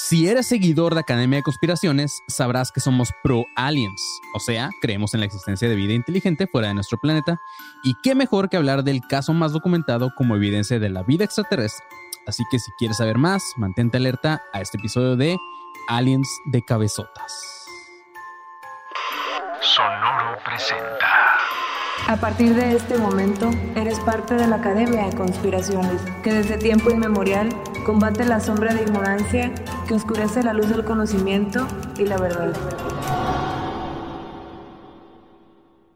Si eres seguidor de Academia de Conspiraciones, sabrás que somos pro-aliens, o sea, creemos en la existencia de vida inteligente fuera de nuestro planeta, y qué mejor que hablar del caso más documentado como evidencia de la vida extraterrestre. Así que si quieres saber más, mantente alerta a este episodio de Aliens de Cabezotas. Sonoro presenta. A partir de este momento, eres parte de la Academia de Conspiraciones, que desde tiempo inmemorial combate la sombra de ignorancia que oscurece la luz del conocimiento y la verdad.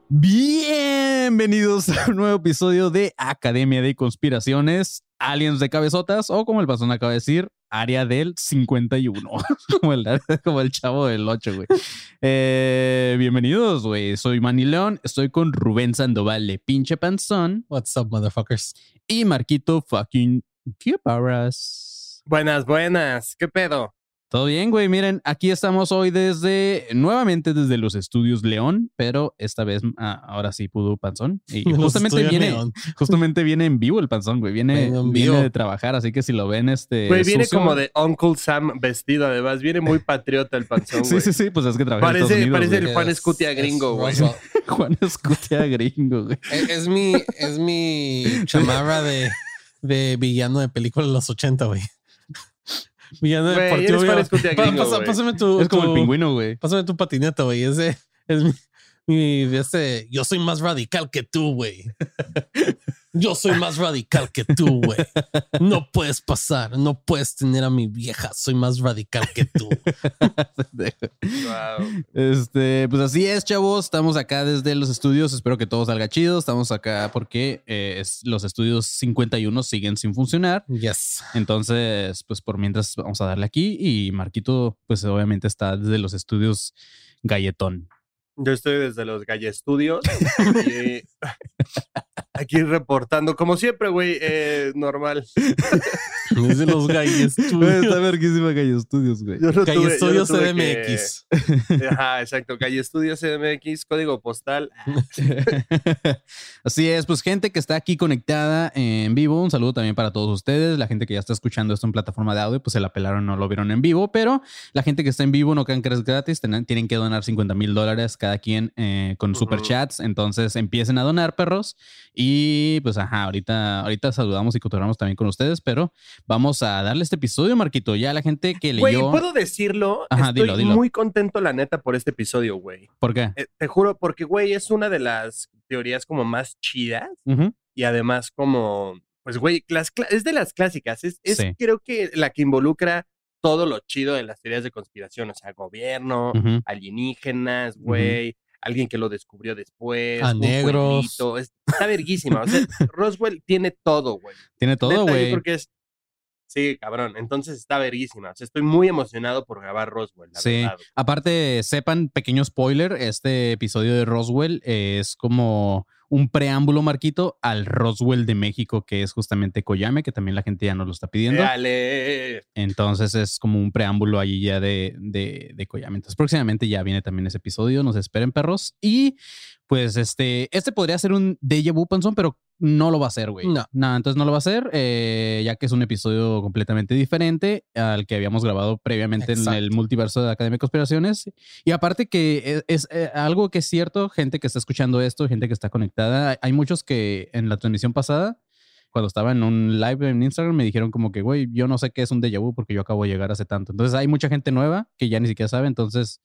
Bienvenidos a un nuevo episodio de Academia de Conspiraciones, Aliens de Cabezotas, o como el pasón acaba de decir, área del 51, como, el, como el chavo del 8, güey. Eh, bienvenidos, güey. Soy Manny León, estoy con Rubén Sandoval de Pinche Panzón. What's up, motherfuckers? Y Marquito fucking Barras. Buenas, buenas. ¿Qué pedo? Todo bien, güey. Miren, aquí estamos hoy desde, nuevamente desde los estudios León, pero esta vez, ah, ahora sí pudo Panzón. Y justamente viene, justamente viene en vivo el Panzón, güey. Viene, viene de trabajar, así que si lo ven, este. Güey, viene como de Uncle Sam vestido, además. Viene muy patriota el Panzón, sí, sí, sí, pues es que trabaja Parece, en Estados parece el Juan Escutia gringo, güey. Juan Escutia gringo, güey. Es, mi, es mi chamarra de, de villano de película de los 80, güey. Villano deportivo. pásame tu. Es como el pingüino, güey. Pásame tu patineta, güey. Ese es mi, mi, este. Yo soy más radical que tú, güey. Yo soy más radical que tú, güey. No puedes pasar, no puedes tener a mi vieja. Soy más radical que tú. Este, pues así es, chavos. Estamos acá desde los estudios. Espero que todo salga chido. Estamos acá porque eh, los estudios 51 siguen sin funcionar. Yes. Entonces, pues por mientras vamos a darle aquí. Y Marquito, pues obviamente está desde los estudios Galletón. Yo estoy desde los Galle Studios. y aquí reportando, como siempre, güey, eh, normal. Desde los Galle Studios. Está verguísima Studios, güey. Galle Studios CDMX. Ajá, exacto. Galle Studios CDMX, código postal. Así es, pues gente que está aquí conectada en vivo, un saludo también para todos ustedes. La gente que ya está escuchando esto en plataforma de audio, pues se la pelaron, no lo vieron en vivo, pero la gente que está en vivo no crean que es gratis, tienen que donar 50 mil dólares cada quien eh, con superchats. Entonces empiecen a donar, perros. Y pues, ajá, ahorita, ahorita saludamos y cotorramos también con ustedes, pero vamos a darle este episodio, Marquito. Ya la gente que leyó. Güey, ¿puedo decirlo? Estoy muy contento, la neta, por este episodio, güey. ¿Por qué? Eh, te juro, porque, güey, es una de las teorías como más chidas y además como, pues, güey, es de las clásicas. Es, es creo que la que involucra todo lo chido de las teorías de conspiración, o sea, gobierno, alienígenas, güey, alguien que lo descubrió después, a negros. está verguísima, o sea, Roswell tiene todo, güey. Tiene todo, güey. Porque es Sí, cabrón. Entonces está verguísima. O sea, estoy muy emocionado por grabar Roswell. La sí. Aparte, sepan, pequeño spoiler, este episodio de Roswell es como un preámbulo, Marquito, al Roswell de México, que es justamente Coyame, que también la gente ya nos lo está pidiendo. Dale. Entonces es como un preámbulo allí ya de, de, de Coyame. Entonces próximamente ya viene también ese episodio, nos esperen perros. Y pues este, este podría ser un Deja Vu Panzón, pero no lo va a hacer, güey. No. No, entonces no lo va a hacer, eh, ya que es un episodio completamente diferente al que habíamos grabado previamente en el multiverso de Academia de Conspiraciones. Y aparte que es, eh, algo que es cierto, gente que está escuchando esto, gente que está conectada, hay muchos que en la transmisión pasada cuando estaba en un live en Instagram me dijeron como que, güey, yo no sé qué es un déjà vu porque yo acabo de llegar hace tanto. Entonces hay mucha gente nueva que ya ni siquiera sabe, entonces,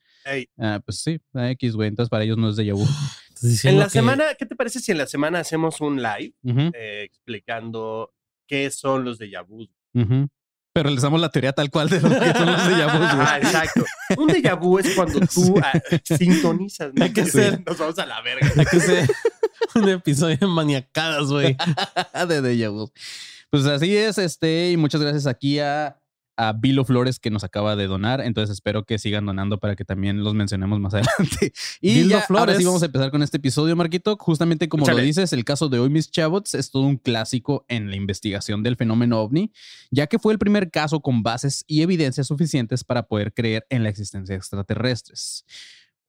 ah, pues sí, X, güey, entonces para ellos no es déjà vu. En la semana, ¿qué te parece si en la semana hacemos un live eh, explicando qué son los déjà vu? Pero les damos la teoría tal cual de lo que son los déjà vu. Ah, exacto. Un déjà vu es cuando tú ah, sintonizas. Hay que ser. Nos vamos a la verga. Hay que ser un episodio de maniacadas, güey. de déjà vu. Pues así es, este, y muchas gracias aquí a a Vilo Flores que nos acaba de donar. Entonces espero que sigan donando para que también los mencionemos más adelante. Y ya, Flores. ahora sí vamos a empezar con este episodio, Marquito. Justamente como lo dices, el caso de hoy, Miss Chabots, es todo un clásico en la investigación del fenómeno ovni, ya que fue el primer caso con bases y evidencias suficientes para poder creer en la existencia de extraterrestres.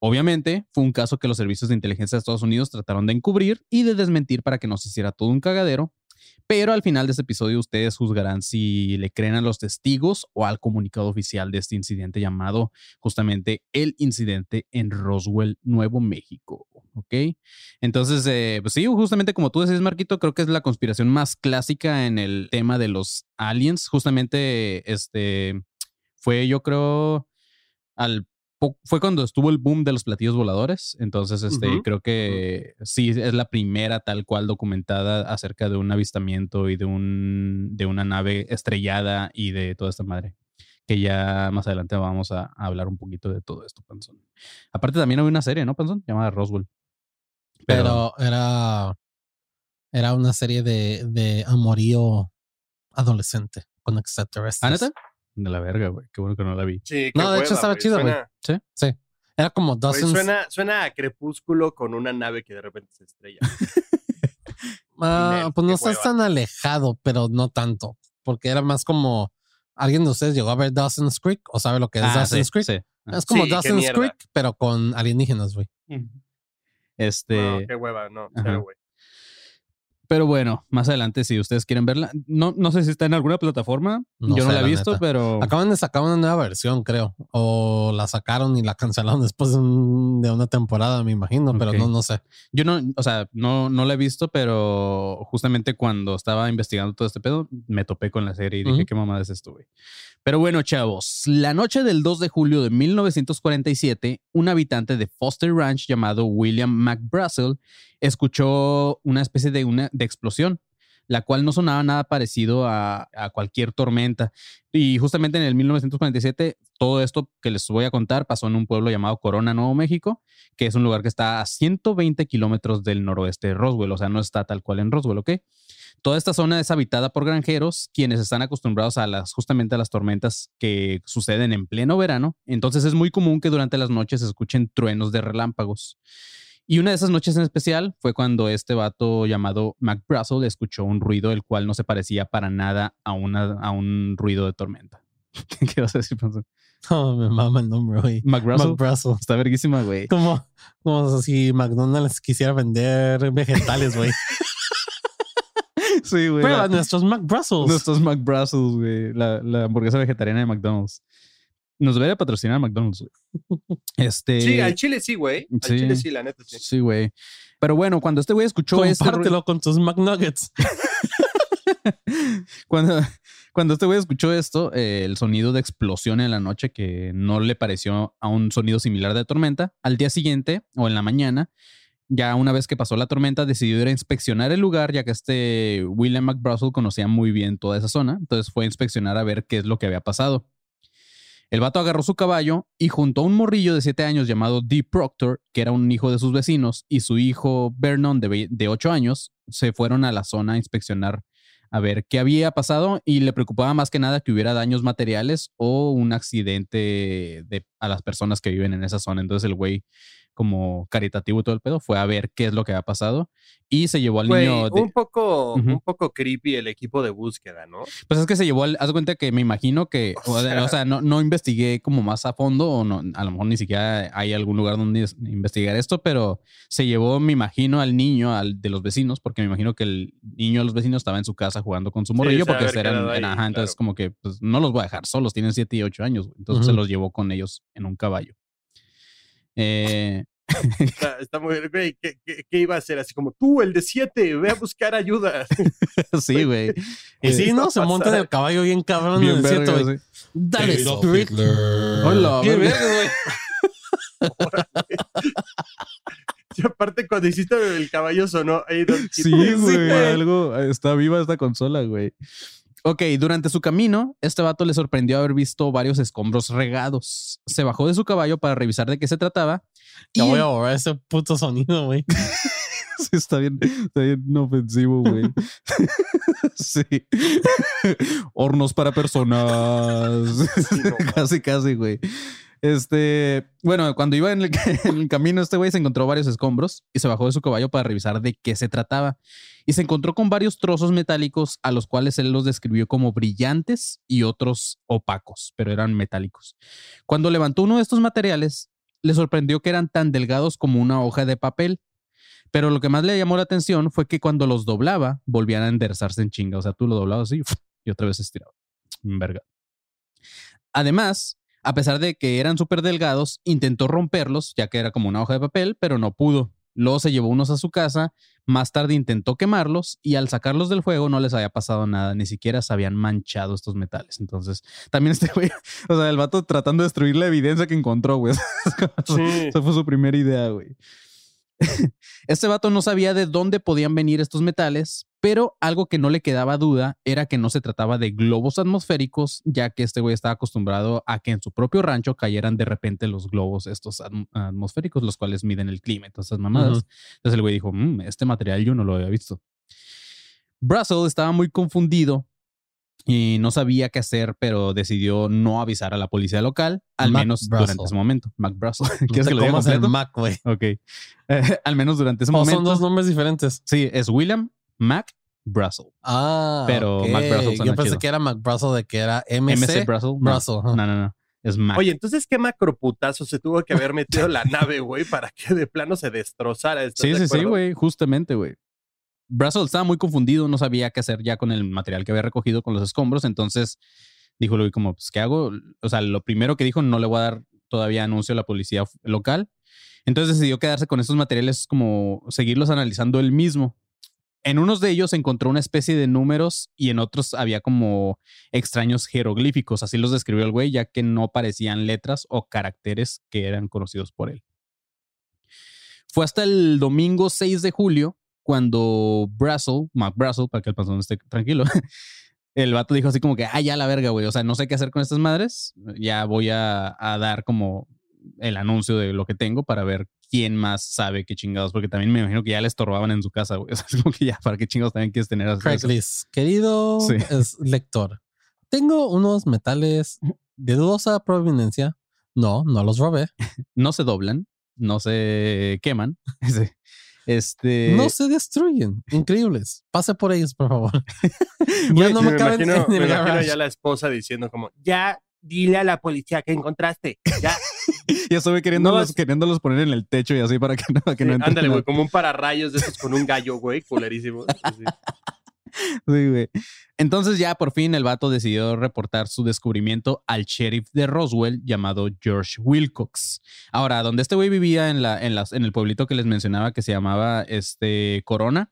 Obviamente, fue un caso que los servicios de inteligencia de Estados Unidos trataron de encubrir y de desmentir para que no se hiciera todo un cagadero Pero al final de este episodio ustedes juzgarán si le creen a los testigos o al comunicado oficial de este incidente llamado justamente el incidente en Roswell, Nuevo México. ¿Ok? Entonces, eh, pues sí, justamente como tú decís, Marquito, creo que es la conspiración más clásica en el tema de los aliens. Justamente, este, fue yo creo al fue cuando estuvo el boom de los platillos voladores. Entonces, este, creo que sí es la primera tal cual documentada acerca de un avistamiento y de un de una nave estrellada y de toda esta madre. Que ya más adelante vamos a, hablar un poquito de todo esto, Panzón. Aparte, también había una serie, ¿no, Panzón? Llamada Roswell. Pero, era. Era una serie de, de amorío adolescente con extraterrestres. ¿Ah, de la verga, güey. Qué bueno que no la vi. Sí, no, de hecho estaba chido, güey. Sí, sí. Era como Dozens. suena, suena a crepúsculo con una nave que de repente se estrella. Ah, pues no estás tan alejado, pero no tanto. Porque era más como. ¿Alguien de ustedes llegó a ver Dawson's Creek o sabe lo que es ah, Dawson's Creek? Sí. Es como Dawson's Creek, pero con alienígenas, güey. Este. No, qué hueva, no, güey. Pero bueno, más adelante, si ustedes quieren verla, no, no sé si está en alguna plataforma. Yo no la he visto, pero. Acaban de sacar una nueva versión, creo. O la sacaron y la cancelaron después de, una temporada, me imagino, pero no, no sé. Yo no, o sea, no, no la he visto, pero justamente cuando estaba investigando todo este pedo, me topé con la serie y dije, ¿qué mamada es esto, güey? Pero bueno, chavos, la noche del 2 de julio de 1947, un habitante de Foster Ranch llamado William McBrussell escuchó una especie de, una, de explosión, la cual no sonaba nada parecido a, cualquier tormenta. Y justamente en el 1947, todo esto que les voy a contar pasó en un pueblo llamado Corona, Nuevo México, que es un lugar que está a 120 kilómetros del noroeste de Roswell, o sea, no está tal cual en Roswell, ¿ok? Toda esta zona es habitada por granjeros, quienes están acostumbrados a las justamente a las tormentas que suceden en pleno verano. Entonces es muy común que durante las noches se escuchen truenos de relámpagos. Y una de esas noches en especial fue cuando este vato llamado Mac escuchó un ruido el cual no se parecía para nada a, una, a un ruido de tormenta. ¿Qué vas a decir, Panzón? Oh, me mama el nombre, güey. Mac Está verguísima, güey. Como, como si McDonald's quisiera vender vegetales, güey. sí, güey. Pero nuestros Mac Nuestros Mac güey. La, la hamburguesa vegetariana de McDonald's. Nos debería patrocinar McDonald's, Este. Sí, al chile sí, güey. Al chile sí, la neta sí. Sí, güey. Pero bueno, cuando este güey escuchó Compártelo con tus McNuggets. cuando, cuando este güey escuchó esto, eh, el sonido de explosión en la noche que no le pareció a un sonido similar de tormenta, al día siguiente o en la mañana, ya una vez que pasó la tormenta, decidió ir a inspeccionar el lugar, ya que este William McBrussell conocía muy bien toda esa zona. Entonces fue a inspeccionar a ver qué es lo que había pasado. El vato agarró su caballo y junto a un morrillo de 7 años llamado Dee Proctor, que era un hijo de sus vecinos, y su hijo Vernon de, de 8 años, se fueron a la zona a inspeccionar a ver qué había pasado y le preocupaba más que nada que hubiera daños materiales o un accidente de, a las personas que viven en esa zona. Entonces el güey como caritativo y todo el pedo, fue a ver qué es lo que ha pasado y se llevó al niño. Un poco, un poco creepy el equipo de búsqueda, ¿no? Pues es que se llevó al, haz cuenta que me imagino que, o sea, no, no, investigué como más a fondo, o no, a lo mejor ni siquiera hay algún lugar donde investigar esto, pero se llevó, me imagino, al niño, al de los vecinos, porque me imagino que el niño de los vecinos estaba en su casa jugando con su morrillo, porque eran, entonces como que pues, no los voy a dejar solos, tienen 7 y 8 años, entonces se los llevó con ellos en un caballo. Eh, está, muy güey. ¿qué, iba a hacer? Así como tú, el de siete, ve a buscar ayuda. sí, güey. Y sí, ¿no? Se monta en el caballo bien cabrón bien en el desierto, Dale, Spirit. Hola, qué güey. y aparte, cuando hiciste el caballo sonó. sí, güey. Algo. Está viva esta consola, güey. Ok, durante su camino, este vato le sorprendió haber visto varios escombros regados. Se bajó de su caballo para revisar de qué se trataba. Ya voy a borrar ese puto sonido, güey. sí, está bien, está bien ofensivo, güey. sí. Hornos para personas. casi, casi, güey. Este, bueno, cuando iba en el, camino, este güey se encontró varios escombros y se bajó de su caballo para revisar de qué se trataba. Y se encontró con varios trozos metálicos a los cuales él los describió como brillantes y otros opacos, pero eran metálicos. Cuando levantó uno de estos materiales, le sorprendió que eran tan delgados como una hoja de papel, Pero lo que más le llamó la atención fue que cuando los doblaba, volvían a enderezarse en chinga. O sea, tú lo doblabas así y otra vez estiraba. Verga. Además, a pesar de que eran súper delgados, intentó romperlos, ya que era como una hoja de papel, pero no pudo. Luego se llevó unos a su casa, más tarde intentó quemarlos y al sacarlos del fuego no les había pasado nada, ni siquiera se habían manchado estos metales. Entonces, también este güey, o sea, el vato tratando de destruir la evidencia que encontró, güey. Sí. Esa fue su primera idea, güey. Este vato no sabía de dónde podían venir estos metales, pero algo que no le quedaba duda era que no se trataba de globos atmosféricos, ya que este güey estaba acostumbrado a que en su propio rancho cayeran de repente los globos estos atmosféricos, los cuales miden el clima y todas esas mamadas. Entonces el güey dijo, mm, este material yo no lo había visto. Brussel estaba muy confundido y no sabía qué hacer, pero decidió no avisar a la policía local, al menos durante ese momento. Mac Brussel. ¿Quieres que lo diga completo? Mac, güey. Ok. al menos durante ese momento. Son dos nombres diferentes. Sí, es William Mac Brussel. Ah, pero Mac Brussel Yo pensé que era Mac Brussel de que era MC, MC Brussel. No, no, no, Es Mac. Oye, entonces qué macroputazo se tuvo que haber metido la nave, güey, para que de plano se destrozara. Sí, sí, sí, güey, justamente, güey. Brussel estaba muy confundido, no sabía qué hacer ya con el material que había recogido con los escombros, entonces dijo Luis como, pues, ¿qué hago? O sea, lo primero que dijo, no le voy a dar todavía anuncio a la policía local. Entonces decidió quedarse con esos materiales como seguirlos analizando él mismo. En unos de ellos encontró una especie de números y en otros había como extraños jeroglíficos, así los describió el güey, ya que no parecían letras o caracteres que eran conocidos por él. Fue hasta el domingo 6 de julio cuando Brassel, Mac Brassel, para que el panzón esté tranquilo, el vato dijo así como que, ah, ya la verga, güey, o sea, no sé qué hacer con estas madres, ya voy a, dar como el anuncio de lo que tengo para ver quién más sabe qué chingados, porque también me imagino que ya le estorbaban en su casa, güey. O sea, es como que ya, ¿para qué chingados también quieres tener así? Craigslist, querido lector, tengo unos metales de dudosa proveniencia. No, no los robé. no se doblan, no se queman. Este... No se destruyen. Increíbles. Pase por ellos, por favor. ya no me, caben imagino, me imagino ya la esposa diciendo como, ya dile a la policía que encontraste. Ya. ya estuve queriéndolos, queriéndolos poner en el techo y así para que no, que Ándale, güey, como un pararrayos de esos con un gallo, güey, culerísimo. Entonces ya por fin el vato decidió reportar su descubrimiento al sheriff de Roswell llamado George Wilcox. Ahora, donde este güey vivía en, la, en, las, en el pueblito que les mencionaba que se llamaba este, Corona,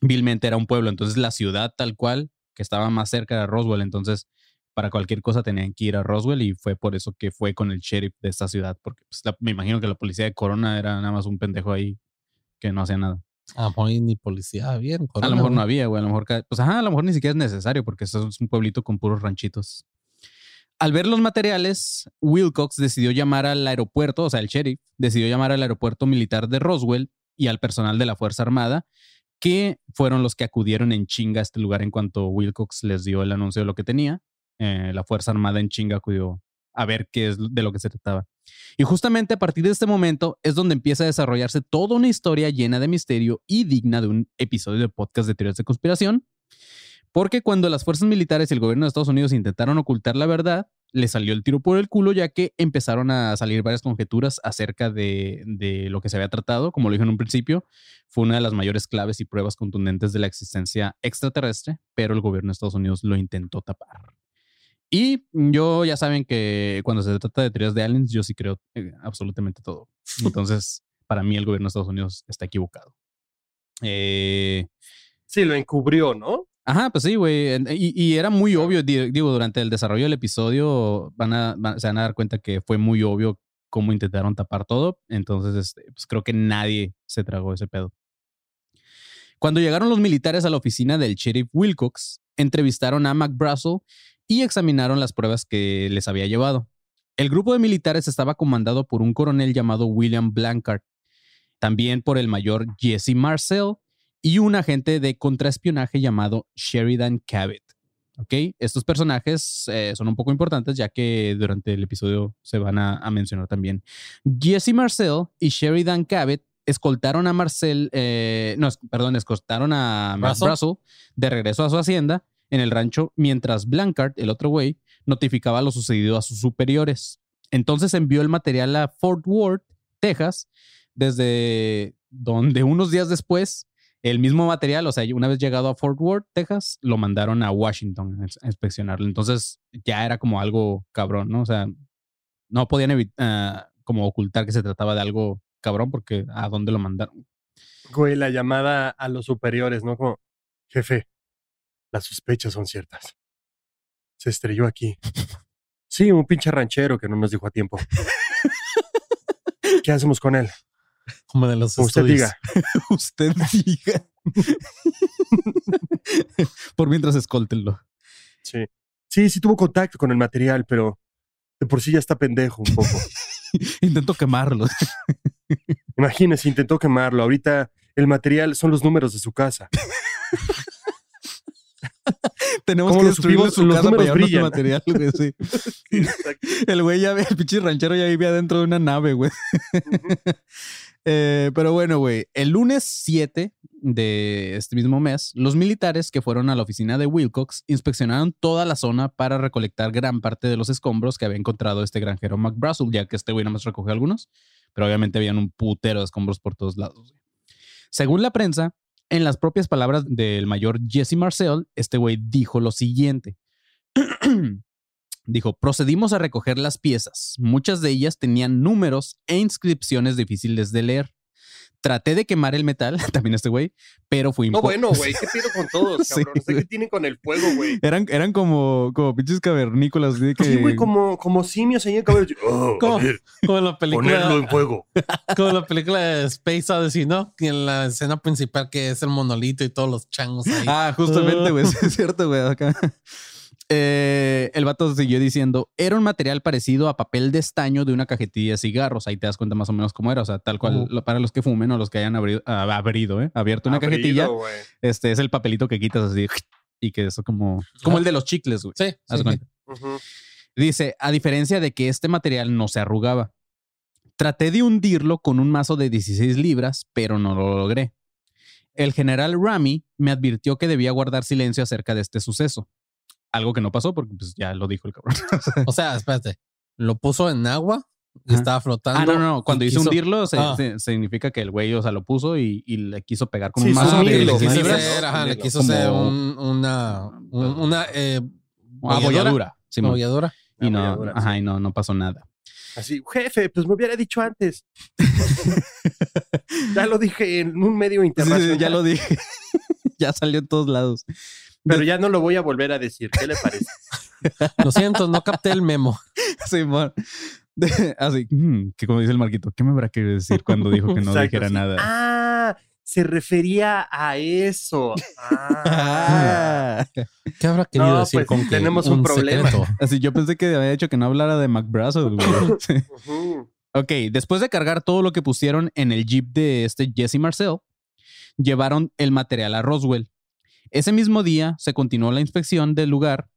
vilmente era un pueblo. Entonces la ciudad tal cual, que estaba más cerca de Roswell. Entonces para cualquier cosa tenían que ir a Roswell y fue por eso que fue con el sheriff de esta ciudad. Porque pues, me imagino que la policía de Corona era nada más un pendejo ahí que no hacía nada. A lo mejor ni policía bien. a lo mejor no había, güey. A lo mejor, pues ajá, a lo mejor ni siquiera es necesario porque esto es un pueblito con puros ranchitos. Al ver los materiales, Wilcox decidió llamar al aeropuerto, o sea, el sheriff decidió llamar al aeropuerto militar de Roswell y al personal de la Fuerza Armada, que fueron los que acudieron en chinga a este lugar en cuanto Wilcox les dio el anuncio de lo que tenía. Eh, la Fuerza Armada en chinga acudió a ver qué es de lo que se trataba. Y justamente a partir de este momento es donde empieza a desarrollarse toda una historia llena de misterio y digna de un episodio de podcast de teorías de conspiración. Porque cuando las fuerzas militares y el gobierno de Estados Unidos intentaron ocultar la verdad, le salió el tiro por el culo, ya que empezaron a salir varias conjeturas acerca de, lo que se había tratado. Como lo dije en un principio, fue una de las mayores claves y pruebas contundentes de la existencia extraterrestre, pero el gobierno de Estados Unidos lo intentó tapar. Y yo ya saben que cuando se trata de teorías de aliens, yo sí creo eh, absolutamente todo. Entonces, para mí el gobierno de Estados Unidos está equivocado. Eh, sí, lo encubrió, ¿no? Ajá, pues sí, güey. Y, era muy obvio, digo, durante el desarrollo del episodio van a, se van a dar cuenta que fue muy obvio cómo intentaron tapar todo. Entonces, este, pues creo que nadie se tragó ese pedo. Cuando llegaron los militares a la oficina del sheriff Wilcox, entrevistaron a Mac Brussel y examinaron las pruebas que les había llevado. El grupo de militares estaba comandado por un coronel llamado William Blancard, también por el mayor Jesse Marcel y un agente de contraespionaje llamado Sheridan Cabot. ¿Ok? Estos personajes eh, son un poco importantes ya que durante el episodio se van a, mencionar también. Jesse Marcel y Sheridan Cabot escoltaron a Marcel, eh, no, perdón, escoltaron a Russell de regreso a su hacienda en el rancho mientras Blancard, el otro güey, notificaba lo sucedido a sus superiores. Entonces envió el material a Fort Worth, Texas, desde, donde unos días después el mismo material, o sea, una vez llegado a Fort Worth, Texas, lo mandaron a Washington a inspeccionarlo. Entonces ya era como algo cabrón, ¿no? O sea, no podían evitar, como ocultar que se trataba de algo cabrón porque a dónde lo mandaron. Güey, la llamada a los superiores, ¿no? Como, jefe, las sospechas son ciertas. Se estrelló aquí. Sí, un pinche ranchero que no nos dijo a tiempo. ¿Qué hacemos con él? Como de los Usted diga. Usted diga. por mientras escóltenlo. Sí. Sí, sí tuvo contacto con el material, pero de por sí ya está pendejo un poco. Intentó quemarlo. Imagínese, intentó quemarlo. Ahorita el material son los números de su casa. Tenemos que destruir su casa para llevar nuestro material, güey. Sí. el güey ya el pinche ranchero ya vivía dentro de una nave, güey. Eh, pero bueno, güey, el lunes 7 de este mismo mes, los militares que fueron a la oficina de Wilcox inspeccionaron toda la zona para recolectar gran parte de los escombros que había encontrado este granjero McBrussel, ya que este güey nada más recogió algunos, pero obviamente habían un putero de escombros por todos lados. Según la prensa, en las propias palabras del mayor Jesse Marcel, este güey dijo lo siguiente. Dijo, procedimos a recoger las piezas. Muchas de ellas tenían números e inscripciones difíciles de leer. Traté de quemar el metal, también este güey, pero fui No, bueno, güey, ¿qué pido con todos, cabrón? no sé qué tienen con el fuego, güey. Eran, eran como, como pinches cavernícolas. De que... Sí, güey, como, como simios ahí en caballo. Oh, como, como la película. Ponerlo en fuego. Como la película de Space Odyssey, ¿no? En la escena principal que es el monolito y todos los changos ahí. Ah, justamente, güey, es cierto, güey, acá. Eh, el vato siguió diciendo, era un material parecido a papel de estaño de una cajetilla de cigarros. Ahí te das cuenta más o menos cómo era. O sea, tal cual, para los que fumen o los que hayan abrido, ah, ¿eh? abierto una cajetilla, este es el papelito que quitas así y que eso como, como el de los chicles, güey. Sí. Dice, a diferencia de que este material no se arrugaba. Traté de hundirlo con un mazo de 16 libras, pero no lo logré. El general Rami me advirtió que debía guardar silencio acerca de este suceso. Algo que no pasó porque pues ya lo dijo el cabrón. o sea, espérate. Lo puso en agua y estaba flotando. Ah, no, no. Cuando hizo hundirlo, ah. significa que el güey, o sea, lo puso y, le quiso pegar con un mazo. le quiso hacer, ajá, le quiso hacer una, una eh, abolladura. Sí, abolladura. Y no, ajá, y no, no pasó nada. Así, jefe, pues me hubiera dicho antes. ya lo dije en un medio internacional. ya lo dije. ya salió en todos lados. Pero ya no lo voy a volver a decir. ¿Qué le parece? lo siento, no capté el memo. Sí, así, mm, que como dice el Marquito, ¿qué me habrá querido decir cuando dijo que no dijera nada? Ah, se refería a eso. Ah. ¿Qué habrá querido decir pues, con que tenemos un, problema? Así yo pensé que había dicho que no hablara de McBrazel. Ok, después de cargar todo lo que pusieron en el jeep de este Jesse Marcel, llevaron el material a Roswell. Ese mismo día se continuó la inspección del lugar,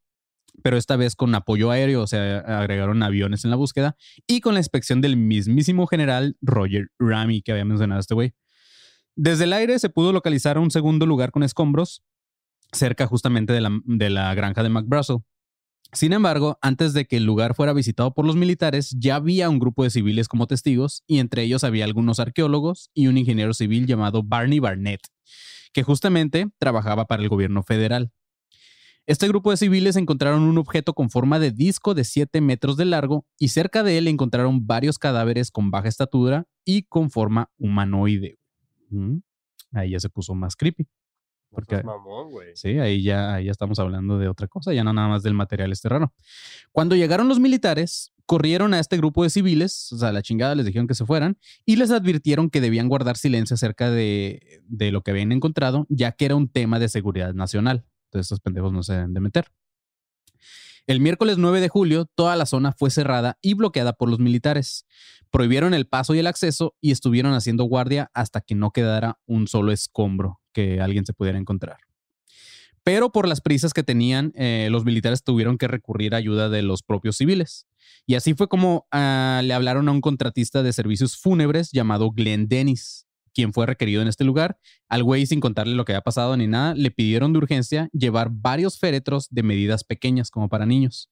pero esta vez con apoyo aéreo, o sea, agregaron aviones en la búsqueda y con la inspección del mismísimo general Roger Ramy que había mencionado este güey. Desde el aire se pudo localizar un segundo lugar con escombros cerca justamente de la, de la granja de McBrussel. Sin embargo, antes de que el lugar fuera visitado por los militares, ya había un grupo de civiles como testigos y entre ellos había algunos arqueólogos y un ingeniero civil llamado Barney Barnett, que justamente trabajaba para el gobierno federal. Este grupo de civiles encontraron un objeto con forma de disco de 7 metros de largo y cerca de él encontraron varios cadáveres con baja estatura y con forma humanoide. Mm, ahí ya se puso más creepy. Porque, sí, ahí ya, ahí ya estamos hablando de otra cosa, ya no nada más del material este raro. Cuando llegaron los militares, corrieron a este grupo de civiles, o sea, la chingada les dijeron que se fueran y les advirtieron que debían guardar silencio acerca de, de lo que habían encontrado, ya que era un tema de seguridad nacional. Entonces estos pendejos no se deben de meter. El miércoles 9 de julio, toda la zona fue cerrada y bloqueada por los militares. Prohibieron el paso y el acceso y estuvieron haciendo guardia hasta que no quedara un solo escombro que alguien se pudiera encontrar. Pero por las prisas que tenían, eh, los militares tuvieron que recurrir a ayuda de los propios civiles. Y así fue como ah, le hablaron a un contratista de servicios fúnebres llamado Glenn Dennis, quien fue requerido en este lugar. Al güey, sin contarle lo que había pasado ni nada, le pidieron de urgencia llevar varios féretros de medidas pequeñas, como para niños.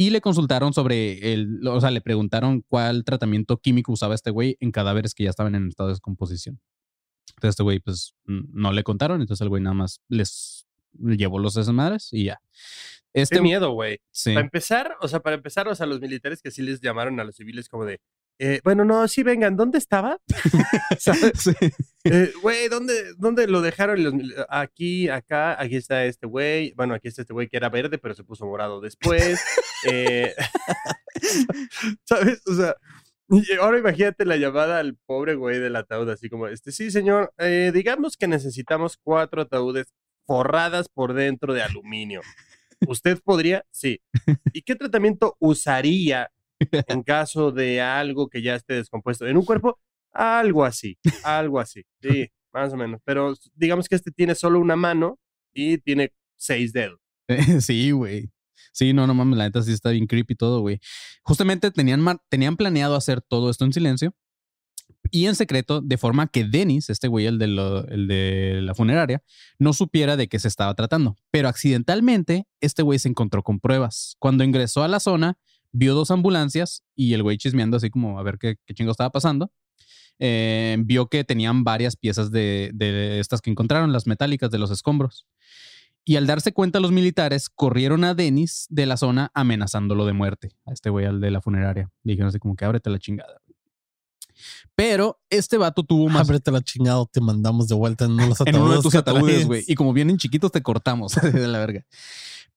Y le consultaron sobre el, o sea, le preguntaron cuál tratamiento químico usaba este güey en cadáveres que ya estaban en estado de descomposición. Entonces este güey pues no le contaron, entonces el güey nada más les llevó los desmadres y ya. Este Qué miedo, güey. Para empezar, o sea, para empezar, o sea, los militares que sí les llamaron a los civiles como de, eh, bueno, no, sí, vengan, ¿dónde estaba? Eh, güey, ¿dónde, ¿dónde lo dejaron? Los, aquí, acá, aquí está este güey. Bueno, aquí está este güey que era verde, pero se puso morado después. Eh, ¿Sabes? O sea, ahora imagínate la llamada al pobre güey del ataúd, así como, este, sí, señor, digamos que necesitamos cuatro ataúdes forradas por dentro de aluminio. ¿Usted podría? Sí. ¿Y qué tratamiento usaría en caso de algo que ya esté descompuesto en un cuerpo? Algo así, algo así. Sí, más o menos. Pero digamos que este tiene solo una mano y tiene seis dedos. Sí, güey. Sí, no, no mames, la neta sí está bien creepy todo, güey. Justamente tenían, tenían planeado hacer todo esto en silencio y en secreto, de forma que Dennis, este güey, el de, el de la funeraria, no supiera de qué se estaba tratando. Pero accidentalmente, este güey se encontró con pruebas. Cuando ingresó a la zona, vio dos ambulancias y el güey chismeando así como a ver qué, qué chingo estaba pasando. Eh, vio que tenían varias piezas de, de estas que encontraron, las metálicas de los escombros. Y al darse cuenta los militares, corrieron a Dennis de la zona amenazándolo de muerte, a este güey al de la funeraria. Dijeron así como que ábrete la chingada. Pero este vato tuvo más. Ábrete la chingada, te mandamos de vuelta en, uno de tus ataúdes, güey. Y como vienen chiquitos, te cortamos de la verga.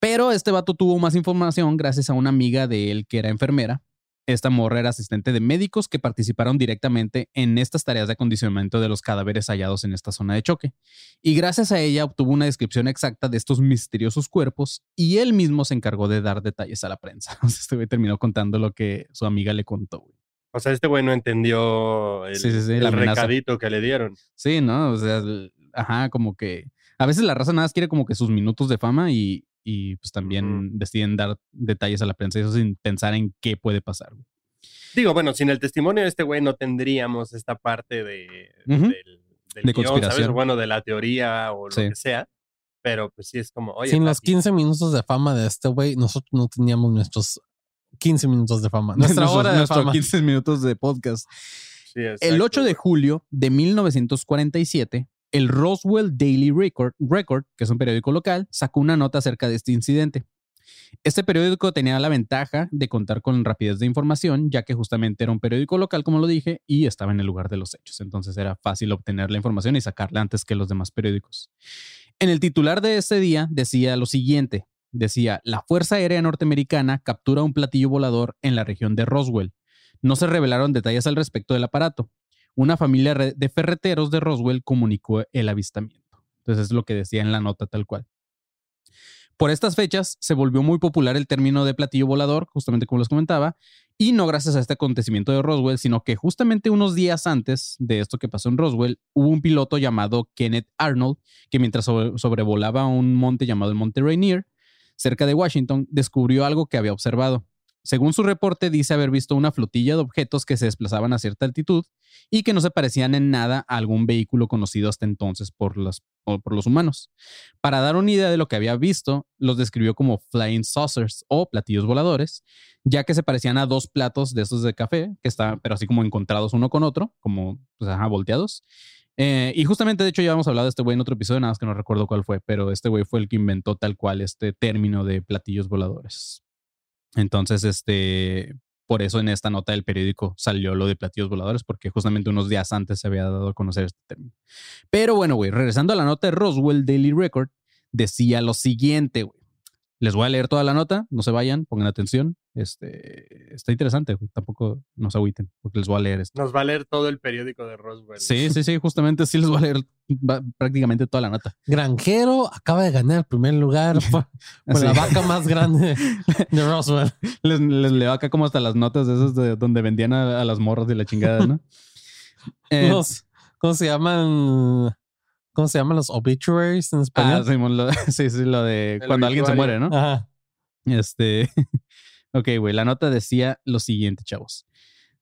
Pero este vato tuvo más información gracias a una amiga de él que era enfermera. Esta morra era asistente de médicos que participaron directamente en estas tareas de acondicionamiento de los cadáveres hallados en esta zona de choque. Y gracias a ella obtuvo una descripción exacta de estos misteriosos cuerpos y él mismo se encargó de dar detalles a la prensa. Este güey terminó contando lo que su amiga le contó. O sea, este güey no entendió el, recadito que le dieron. Sí, ¿no? O sea, ajá, como que a veces la raza nada más quiere como que sus minutos de fama y, y pues también deciden dar detalles a la prensa, eso sin pensar en qué puede pasar. Digo, bueno, sin el testimonio de este güey no tendríamos esta parte de, del, de conspiración. Bueno, de la teoría o lo que sea. Pero pues sí es como, oye. Sin los 15 minutos de fama de este güey, nosotros no teníamos nuestros 15 minutos de fama. Nuestra hora de fama. 15 minutos de podcast. el 8 de julio de 1947, el Roswell Daily Record, que es un periódico local, sacó una nota acerca de este incidente. Este periódico tenía la ventaja de contar con rapidez de información, ya que justamente era un periódico local, como lo dije, y estaba en el lugar de los hechos. Entonces era fácil obtener la información y sacarla antes que los demás periódicos. En el titular de ese día decía lo siguiente, decía, la Fuerza Aérea Norteamericana captura un platillo volador en la región de Roswell. No se revelaron detalles al respecto del aparato. Una familia de ferreteros de Roswell comunicó el avistamiento. Entonces es lo que decía en la nota tal cual. Por estas fechas se volvió muy popular el término de platillo volador, justamente como les comentaba, y no gracias a este acontecimiento de Roswell, sino que justamente unos días antes de esto que pasó en Roswell, hubo un piloto llamado Kenneth Arnold, que mientras sobrevolaba un monte llamado el Monte Rainier, cerca de Washington, descubrió algo que había observado. Según su reporte, dice haber visto una flotilla de objetos que se desplazaban a cierta altitud y que no se parecían en nada a algún vehículo conocido hasta entonces por los, humanos. Para dar una idea de lo que había visto, los describió como flying saucers o platillos voladores, ya que se parecían a dos platos de esos de café, que estaban, pero así como encontrados uno con otro, como pues, volteados. Eh, y justamente, de hecho, ya habíamos hablado de este güey en otro episodio, nada más que no recuerdo cuál fue, pero este güey fue el que inventó tal cual este término de platillos voladores. Entonces, este, por eso en esta nota del periódico salió lo de platillos voladores, porque justamente unos días antes se había dado a conocer este término. Pero bueno, güey, regresando a la nota de Roswell Daily Record, decía lo siguiente, güey. Les voy a leer toda la nota, no se vayan, pongan atención. Este, está interesante, tampoco nos agüiten, porque les voy a leer esto. Nos va a leer todo el periódico de Roswell. Sí, sí, sí, justamente sí les voy a leer prácticamente toda la nota. Granjero acaba de ganar el primer lugar por, la vaca más grande de Roswell. Les, leo acá como hasta las notas de esas de donde vendían a, las morras de la chingada, ¿no? Eh, ¿Cómo se llaman? ¿Cómo se llaman los obituaries en español? Ah, sí, sí, lo de cuando alguien se muere, ¿no? Ajá. Este. ok, güey. La nota decía lo siguiente, chavos.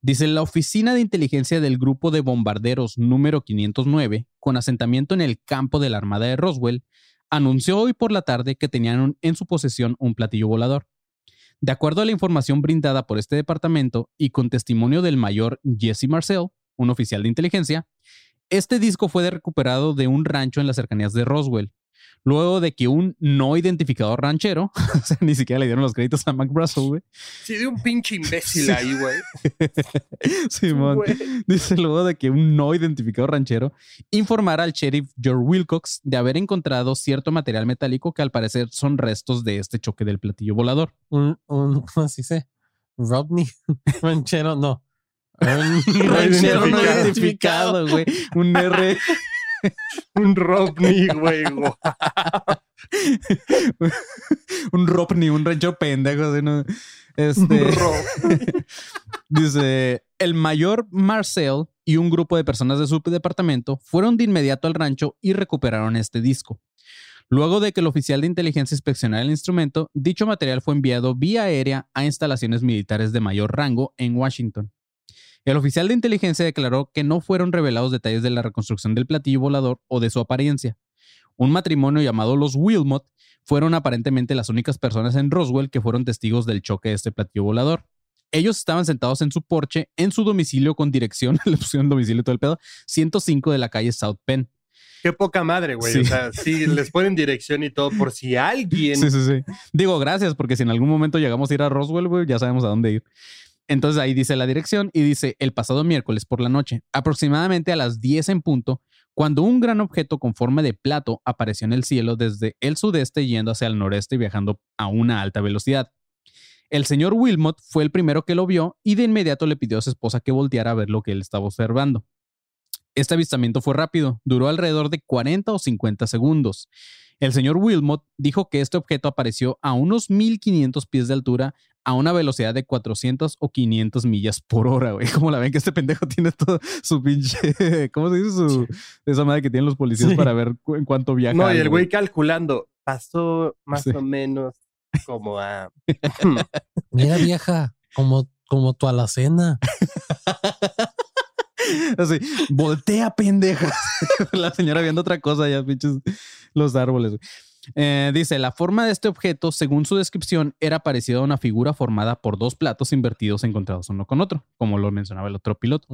Dice, la Oficina de Inteligencia del Grupo de Bombarderos número 509, con asentamiento en el campo de la Armada de Roswell, anunció hoy por la tarde que tenían en su posesión un platillo volador. De acuerdo a la información brindada por este departamento y con testimonio del mayor Jesse Marcel, un oficial de inteligencia, Este disco fue recuperado de un rancho en las cercanías de Roswell luego de que un no identificado ranchero, o sea, ni siquiera le dieron los créditos a Mac Russell, güey. Sí, de un pinche imbécil ahí, güey. Simón. Dice luego de que un no identificado ranchero informara al sheriff George Wilcox de haber encontrado cierto material metálico que al parecer son restos de este choque del platillo volador. Un, un ¿cómo se dice? Rodney, ranchero, no. Un ranchero no identificado, güey. Un R. un Robney, güey. un Robney, un rancho pendejo. Este, dice, el mayor Marcel y un grupo de personas de su departamento fueron de inmediato al rancho y recuperaron este disco. Luego de que el oficial de inteligencia inspeccionara el instrumento, dicho material fue enviado vía aérea a instalaciones militares de mayor rango en Washington. El oficial de inteligencia declaró que no fueron revelados detalles de la reconstrucción del platillo volador o de su apariencia. Un matrimonio llamado los Wilmot fueron aparentemente las únicas personas en Roswell que fueron testigos del choque de este platillo volador. Ellos estaban sentados en su porche, en su domicilio con dirección, le pusieron domicilio todo el pedo, 105 de la calle South Penn. Qué poca madre, güey. O sea, sí, les ponen dirección y todo por si alguien. Sí, sí, sí. Digo, gracias, porque si en algún momento llegamos a ir a Roswell, güey, ya sabemos a dónde ir. Entonces ahí dice la dirección y dice el pasado miércoles por la noche, aproximadamente a las 10 en punto, cuando un gran objeto con forma de plato apareció en el cielo desde el sudeste yendo hacia el noreste viajando a una alta velocidad. El señor Wilmot fue el primero que lo vio y de inmediato le pidió a su esposa que volteara a ver lo que él estaba observando. Este avistamiento fue rápido, duró alrededor de 40 o 50 segundos. El señor Wilmot dijo que este objeto apareció a unos 1500 pies de altura a una velocidad de 400 o 500 millas por hora, güey. Como la ven que este pendejo tiene todo su pinche, ¿cómo se dice? Su, esa madre que tienen los policías para ver en cuánto viaja. No, y el güey calculando, pasó más o menos como a... Mira vieja, como, como tu alacena. Así, voltea pendeja. la señora viendo otra cosa, ya pinches los árboles. Eh, dice, la forma de este objeto, según su descripción, era parecida a una figura formada por dos platos invertidos encontrados uno con otro, como lo mencionaba el otro piloto.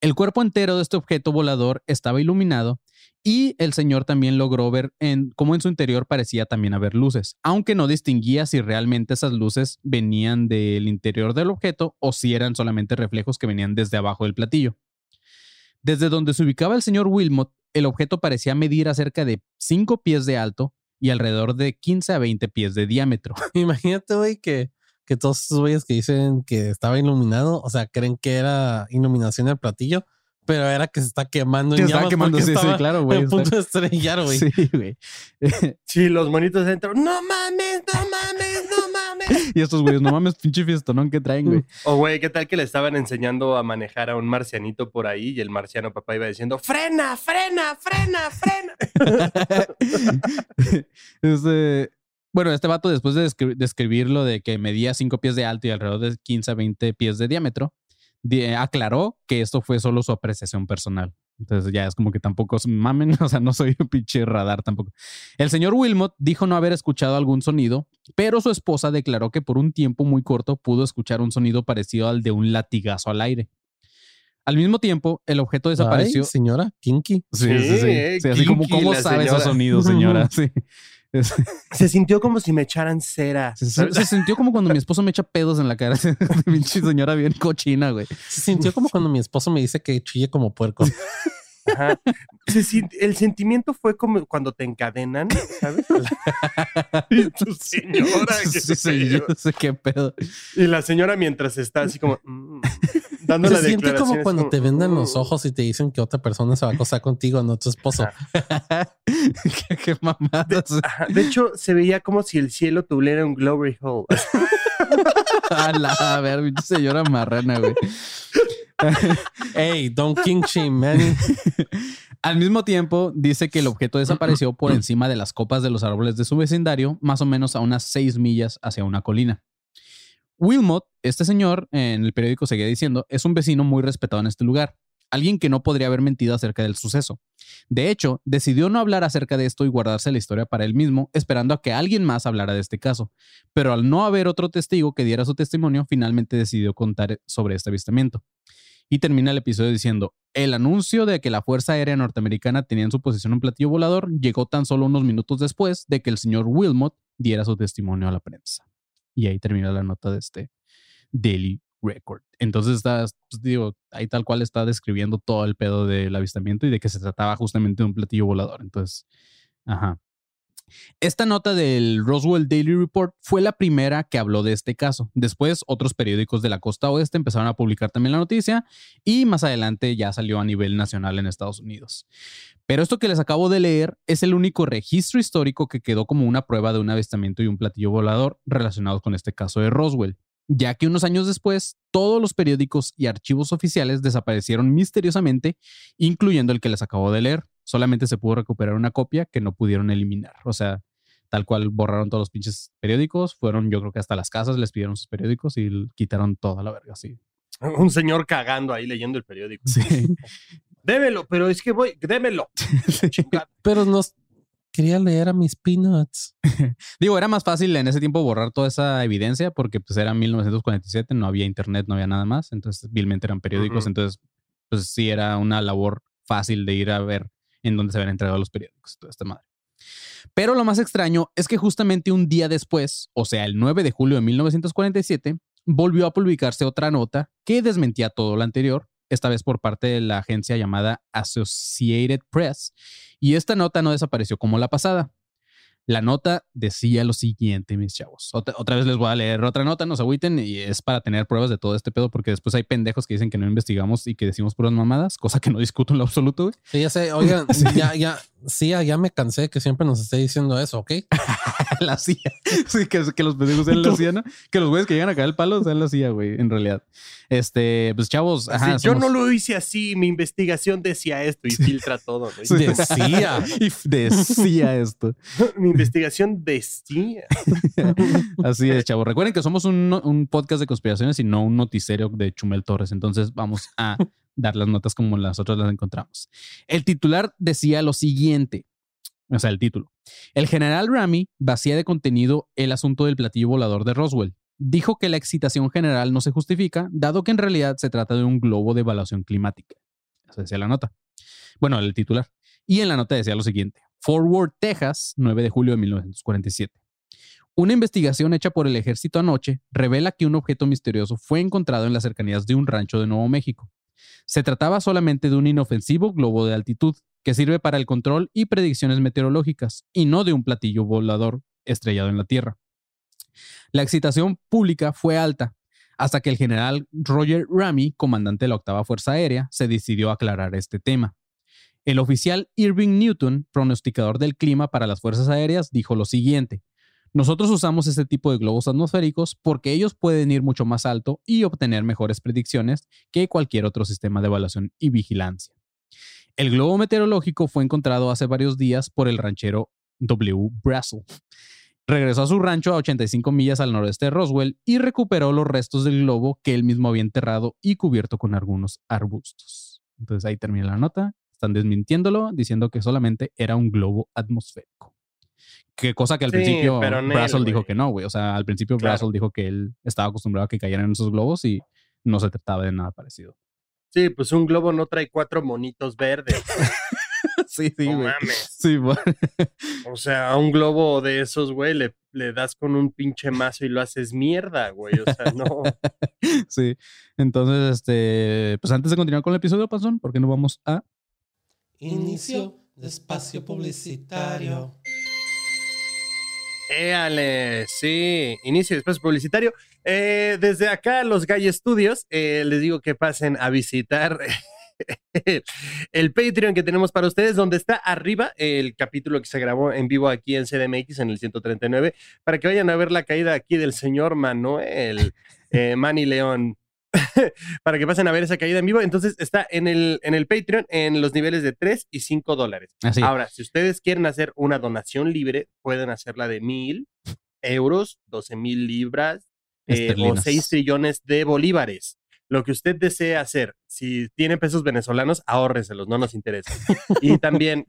El cuerpo entero de este objeto volador estaba iluminado y el señor también logró ver en, cómo en su interior parecía también haber luces, aunque no distinguía si realmente esas luces venían del interior del objeto o si eran solamente reflejos que venían desde abajo del platillo. Desde donde se ubicaba el señor Wilmot, el objeto parecía medir acerca de 5 pies de alto y alrededor de 15 a 20 pies de diámetro. Imagínate, güey, que, que todos esos güeyes que dicen que estaba iluminado, o sea, creen que era iluminación del platillo, pero era que se está quemando en llamas quemando, sí, sí, claro, güey. A punto de estrellar, güey. Sí, güey. sí, los monitos dentro. No mames, no mames, no mames. y estos güeyes, no mames, pinche fiestonón que traen, güey. O, güey, ¿qué tal que le estaban enseñando a manejar a un marcianito por ahí y el marciano papá iba diciendo, frena, frena, frena, frena? este, bueno, este vato, después de describirlo de que medía 5 pies de alto y alrededor de 15 a 20 pies de diámetro, aclaró que esto fue solo su apreciación personal. Entonces ya es como que tampoco mamen, o sea, no soy un pinche radar tampoco. El señor Wilmot dijo no haber escuchado algún sonido, pero su esposa declaró que por un tiempo muy corto pudo escuchar un sonido parecido al de un latigazo al aire. Al mismo tiempo, el objeto desapareció. señora, kinky. Sí, sí, sí. así como, ¿cómo sabe esos sonidos, señora? Sí. Se sintió como si me echaran cera. Se, sintió como cuando mi esposo me echa pedos en la cara. Pinche señora bien cochina, güey. Se sintió como cuando mi esposo me dice que chille como puerco. el sentimiento fue como cuando te encadenan, ¿sabes? tu señora. sé qué pedo. Y la señora mientras está así como mm, dando Se siente como cuando te vendan los mm". ojos y te dicen que otra persona se va a acostar contigo, no tu esposo. qué, mamadas. De, hecho, se veía como si el cielo tuviera un glory hole. a, ver, señora marrana, güey. Hey, don't king shame, man. Al mismo tiempo, dice que el objeto desapareció por encima de las copas de los árboles de su vecindario, más o menos a unas seis millas hacia una colina. Wilmot, este señor, en el periódico seguía diciendo, es un vecino muy respetado en este lugar, alguien que no podría haber mentido acerca del suceso. De hecho, decidió no hablar acerca de esto y guardarse la historia para él mismo, esperando a que alguien más hablara de este caso. Pero al no haber otro testigo que diera su testimonio, finalmente decidió contar sobre este avistamiento. Y termina el episodio diciendo, el anuncio de que la Fuerza Aérea Norteamericana tenía en su posición un platillo volador llegó tan solo unos minutos después de que el señor Wilmot diera su testimonio a la prensa. Y ahí termina la nota de este Daily Record. Entonces está, pues, digo, ahí tal cual está describiendo todo el pedo del avistamiento y de que se trataba justamente de un platillo volador. Entonces, ajá. Esta nota del Roswell Daily Report fue la primera que habló de este caso. Después, otros periódicos de la costa oeste empezaron a publicar también la noticia y más adelante ya salió a nivel nacional en Estados Unidos. Pero esto que les acabo de leer es el único registro histórico que quedó como una prueba de un avistamiento y un platillo volador relacionados con este caso de Roswell ya que unos años después todos los periódicos y archivos oficiales desaparecieron misteriosamente, incluyendo el que les acabo de leer solamente se pudo recuperar una copia que no pudieron eliminar. O sea, tal cual borraron todos los pinches periódicos, fueron yo creo que hasta las casas les pidieron sus periódicos y quitaron toda la verga, así. Un señor cagando ahí leyendo el periódico. Sí. Démelo, pero es que voy, démelo. pero nos quería leer a mis peanuts. Digo, era más fácil en ese tiempo borrar toda esa evidencia porque pues era 1947, no había internet, no había nada más, entonces vilmente eran periódicos, entonces pues sí era una labor fácil de ir a ver en donde se habían entregado los periódicos, toda esta madre. Pero lo más extraño es que justamente un día después, o sea, el 9 de julio de 1947, volvió a publicarse otra nota que desmentía todo lo anterior, esta vez por parte de la agencia llamada Associated Press, y esta nota no desapareció como la pasada. La nota decía lo siguiente, mis chavos. Otra, vez les voy a leer otra nota, no se agüiten, y es para tener pruebas de todo este pedo, porque después hay pendejos que dicen que no investigamos y que decimos puras mamadas, cosa que no discuto en lo absoluto, güey. Sí, ya sé, oigan, ya, ya, sí, ya me cansé que siempre nos esté diciendo eso, ¿ok? la CIA. Sí, que, que los pendejos sean la CIA, ¿no? Que los güeyes que llegan a caer el palo sean la CIA, güey, en realidad. Este, pues chavos, ajá, Yo no lo hice así, mi investigación decía esto y filtra todo, güey. Decía. y decía esto. mi investigación decía. así es, chavos. Recuerden que somos un, un podcast de conspiraciones y no un noticiero de Chumel Torres. Entonces vamos a dar las notas como las otras las encontramos. El titular decía lo siguiente, o sea, el título. El general Rami vacía de contenido el asunto del platillo volador de Roswell. Dijo que la excitación general no se justifica, dado que en realidad se trata de un globo de evaluación climática. Eso decía la nota. Bueno, el titular. Y en la nota decía lo siguiente. Forward, Texas, 9 de julio de 1947. Una investigación hecha por el ejército anoche revela que un objeto misterioso fue encontrado en las cercanías de un rancho de Nuevo México. Se trataba solamente de un inofensivo globo de altitud que sirve para el control y predicciones meteorológicas, y no de un platillo volador estrellado en la Tierra. La excitación pública fue alta, hasta que el general Roger Ramy, comandante de la octava Fuerza Aérea, se decidió a aclarar este tema. El oficial Irving Newton, pronosticador del clima para las Fuerzas Aéreas, dijo lo siguiente, nosotros usamos este tipo de globos atmosféricos porque ellos pueden ir mucho más alto y obtener mejores predicciones que cualquier otro sistema de evaluación y vigilancia. El globo meteorológico fue encontrado hace varios días por el ranchero W. Brassel. Regresó a su rancho a 85 millas al noroeste de Roswell y recuperó los restos del globo que él mismo había enterrado y cubierto con algunos arbustos. Entonces ahí termina la nota. Están desmintiéndolo, diciendo que solamente era un globo atmosférico. Que cosa que al principio Brassel dijo que no, güey. O sea, al principio claro. dijo que él estaba acostumbrado a que cayeran en esos globos y no se trataba de nada parecido. Sí, pues un globo no trae cuatro monitos verdes. sí, sí, no mames. Sí, bueno. O sea, a un globo de esos, güey, le, le, das con un pinche mazo y lo haces mierda, güey. O sea, no. sí. Entonces, este, pues antes de continuar con el episodio, Panzón, ¿por qué no vamos a inicio de espacio publicitario? Éale, sí, inicio de espacio publicitario. Eh, desde acá, los Gay Studios, eh, les digo que pasen a visitar el Patreon que tenemos para ustedes, donde está arriba el capítulo que se grabó en vivo aquí en CDMX en el 139, para que vayan a ver la caída aquí del señor Manuel eh, Manny León. para que pasen a ver esa caída en vivo. Entonces está en el, en el Patreon en los niveles de 3 y 5 dólares. Ahora, si ustedes quieren hacer una donación libre, pueden hacerla de mil euros, 12 mil libras eh, o 6 trillones de bolívares. Lo que usted desee hacer, si tiene pesos venezolanos, ahórreselos, no nos interesa. y también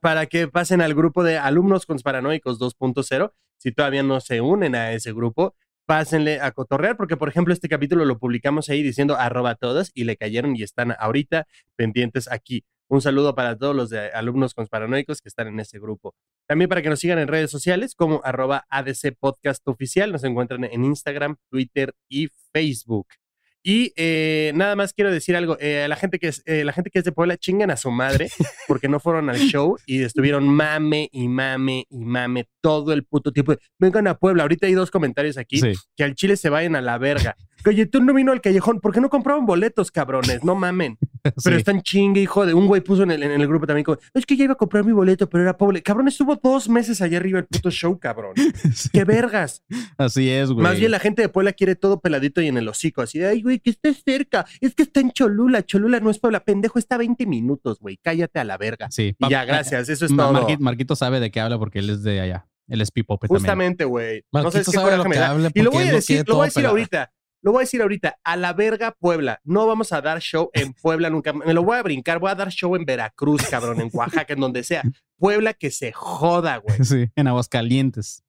para que pasen al grupo de alumnos paranoicos 2.0, si todavía no se unen a ese grupo, pásenle a cotorrear, porque por ejemplo este capítulo lo publicamos ahí diciendo arroba todos y le cayeron y están ahorita pendientes aquí. Un saludo para todos los de alumnos paranoicos que están en ese grupo. También para que nos sigan en redes sociales como arroba ADC Podcast Oficial. Nos encuentran en Instagram, Twitter y Facebook. Y eh, nada más quiero decir algo. Eh, la, gente que es, eh, la gente que es de Puebla chingan a su madre porque no fueron al show y estuvieron mame y mame y mame todo el puto tiempo. Vengan a Puebla. Ahorita hay dos comentarios aquí que al Chile se vayan a la verga. Oye, tú no vino al callejón. ¿Por qué no compraban boletos, cabrones? No mamen. Pero están chingue, hijo de un güey puso en el, en el grupo también. Como, es que ya iba a comprar mi boleto, pero era pobre. Cabrón, estuvo dos meses allá arriba el puto show, cabrón. Qué vergas. Así es, güey. Más bien la gente de Puebla quiere todo peladito y en el hocico. Así de, ay, güey, que esté cerca. Es que está en Cholula. Cholula no es Puebla. Pendejo, está a 20 minutos, güey. Cállate a la verga. Sí. Y ya, gracias. Eso es todo. Marquito, sabe de qué habla porque él es de allá. Él es Pipope Justamente, güey. No sé qué sabe lo que habla Y lo voy a decir, lo voy a decir ahorita. Lo voy a decir ahorita, a la verga Puebla. No vamos a dar show en Puebla nunca. Me lo voy a brincar. Voy a dar show en Veracruz, cabrón, en Oaxaca, en donde sea. Puebla que se joda, güey. Sí, en Aguascalientes.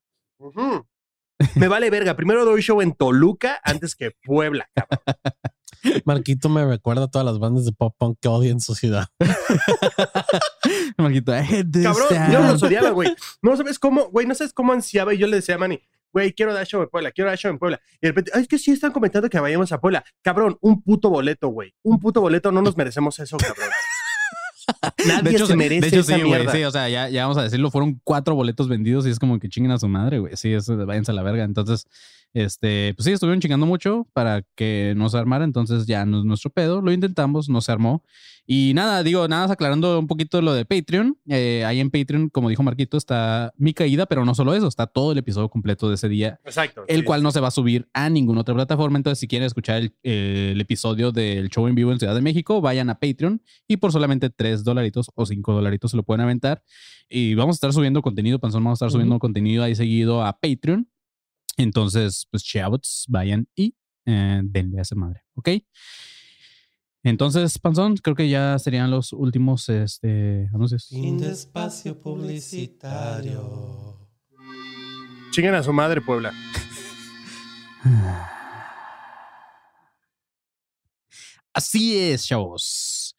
Me vale verga. Primero doy show en Toluca antes que Puebla, cabrón. Marquito me recuerda a todas las bandas de pop punk que odian su ciudad. Marquito, cabrón, yo los odiaba, güey. No sabes cómo, güey, no sabes cómo ansiaba y yo le decía a Manny, güey, quiero dar show en Puebla, quiero dar show en Puebla. Y de repente, Ay, es que sí están comentando que vayamos a Puebla. Cabrón, un puto boleto, güey. Un puto boleto, no nos merecemos eso, cabrón. Nadie se merece de hecho, esa sí, mierda. sí, o sea, ya, ya, vamos a decirlo, fueron cuatro boletos vendidos y es como que chinguen a su madre, güey. Sí, eso, váyanse a la verga. Entonces, este, pues sí, estuvieron chingando mucho para que no se armara, entonces ya no es nuestro pedo. Lo intentamos, no se armó. Y nada, digo, nada, aclarando un poquito lo de Patreon. Eh, ahí en Patreon, como dijo Marquito, está mi caída, pero no solo eso, está todo el episodio completo de ese día. Exacto. El cual no se va a subir a ninguna otra plataforma. Entonces, si quieren escuchar el, episodio del show en vivo en Ciudad de México, vayan a Patreon y por solamente 3 dolaritos o 5 dolaritos se lo pueden aventar. Y vamos a estar subiendo contenido, Panzón, vamos a estar subiendo contenido ahí seguido a Patreon. Entonces, pues chavos, vayan y eh, denle a esa madre, ¿ok? Entonces, Panzón, creo que ya serían los últimos este, anuncios. Fin de espacio publicitario. Chinguen a su madre, Puebla. Así es, chavos.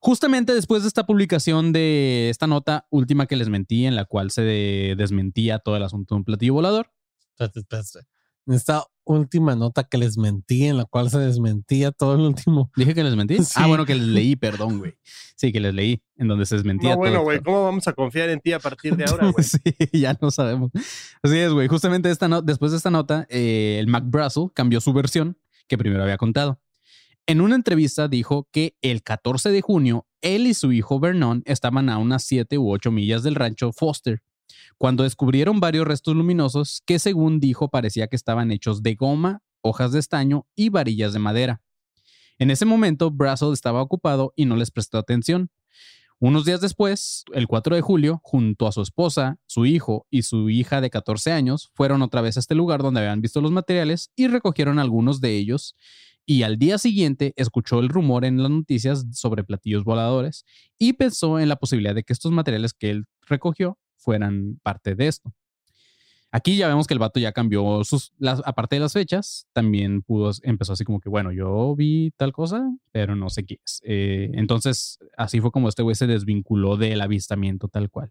Justamente después de esta publicación de esta nota última que les mentí, en la cual se desmentía todo el asunto de un platillo volador, en esta última nota que les mentí, en la cual se desmentía todo el último. Dije que les mentí. Ah, bueno, que les leí, perdón, güey. Sí, que les leí, en donde se desmentía. No, bueno, güey, ¿cómo vamos a confiar en ti a partir de ahora, güey? sí, ya no sabemos. Así es, güey. Justamente esta después de esta nota, eh, el Mac Brassel cambió su versión que primero había contado. En una entrevista dijo que el 14 de junio, él y su hijo Vernon estaban a unas 7 u 8 millas del rancho Foster cuando descubrieron varios restos luminosos que según dijo parecía que estaban hechos de goma, hojas de estaño y varillas de madera. En ese momento, Brassel estaba ocupado y no les prestó atención. Unos días después, el 4 de julio, junto a su esposa, su hijo y su hija de 14 años, fueron otra vez a este lugar donde habían visto los materiales y recogieron algunos de ellos. Y al día siguiente escuchó el rumor en las noticias sobre platillos voladores y pensó en la posibilidad de que estos materiales que él recogió fueran parte de esto. Aquí ya vemos que el vato ya cambió sus, las, aparte de las fechas, también pudo, empezó así como que, bueno, yo vi tal cosa, pero no sé qué es. Eh, entonces, así fue como este güey se desvinculó del avistamiento tal cual.